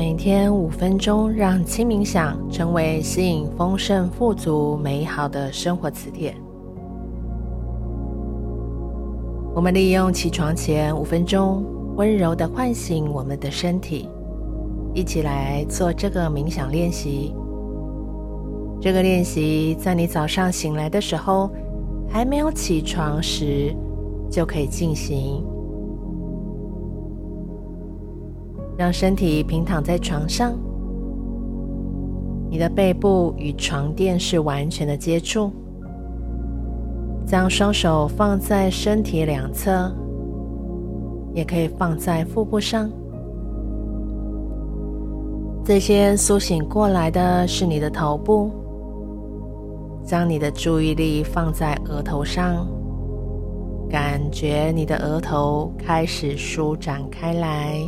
每天五分钟，让轻冥想成为吸引丰盛、富足、美好的生活磁铁。我们利用起床前五分钟，温柔地唤醒我们的身体，一起来做这个冥想练习。这个练习在你早上醒来的时候，还没有起床时，就可以进行。让身体平躺在床上，你的背部与床垫是完全的接触。将双手放在身体两侧，也可以放在腹部上。最先苏醒过来的是你的头部，将你的注意力放在额头上，感觉你的额头开始舒展开来。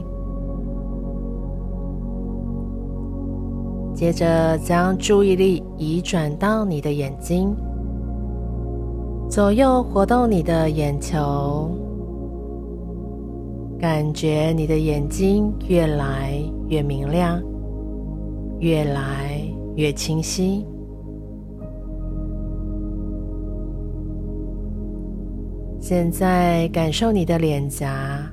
接着将注意力移转到你的眼睛，左右活动你的眼球，感觉你的眼睛越来越明亮，越来越清晰。现在感受你的脸颊。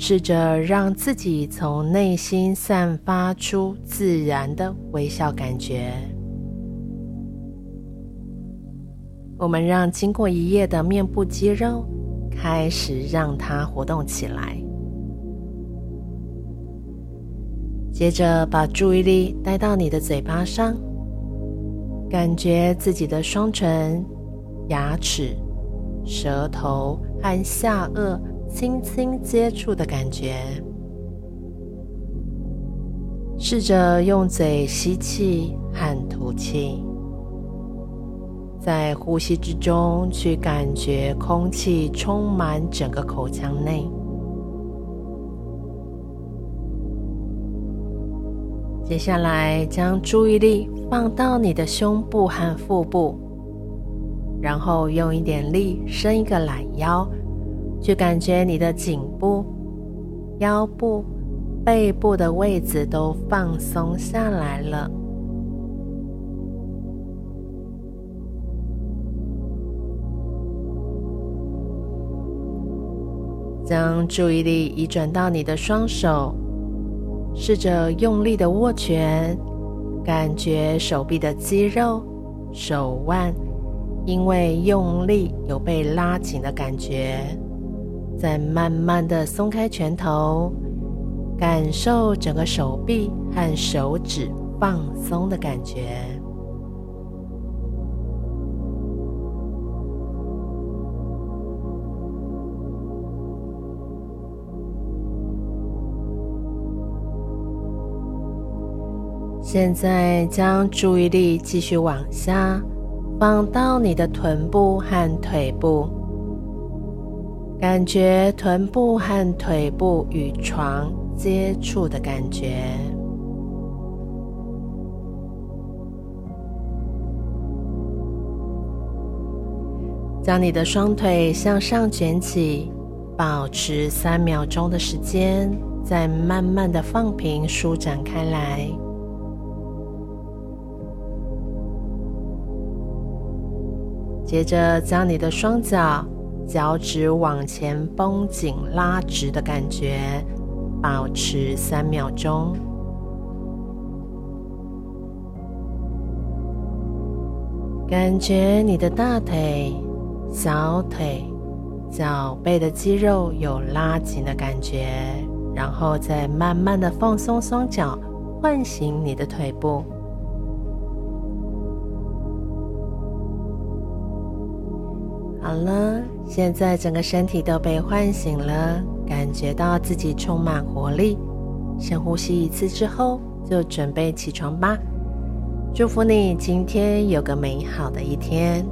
试着让自己从内心散发出自然的微笑感觉。我们让经过一夜的面部肌肉开始让它活动起来。接着把注意力带到你的嘴巴上，感觉自己的双唇、牙齿、舌头和下颚。轻轻接触的感觉，试着用嘴吸气和吐气，在呼吸之中去感觉空气充满整个口腔内。接下来将注意力放到你的胸部和腹部，然后用一点力伸一个懒腰。去感觉你的颈部、腰部、背部的位置都放松下来了。将注意力移转到你的双手，试着用力的握拳，感觉手臂的肌肉、手腕因为用力有被拉紧的感觉。再慢慢的松开拳头，感受整个手臂和手指放松的感觉。现在将注意力继续往下，放到你的臀部和腿部。感觉臀部和腿部与床接触的感觉，将你的双腿向上卷起，保持三秒钟的时间，再慢慢的放平，舒展开来。接着，将你的双脚。脚趾往前绷紧、拉直的感觉，保持三秒钟。感觉你的大腿、小腿、脚背的肌肉有拉紧的感觉，然后再慢慢的放松双脚，唤醒你的腿部。好了，现在整个身体都被唤醒了，感觉到自己充满活力。深呼吸一次之后，就准备起床吧。祝福你今天有个美好的一天。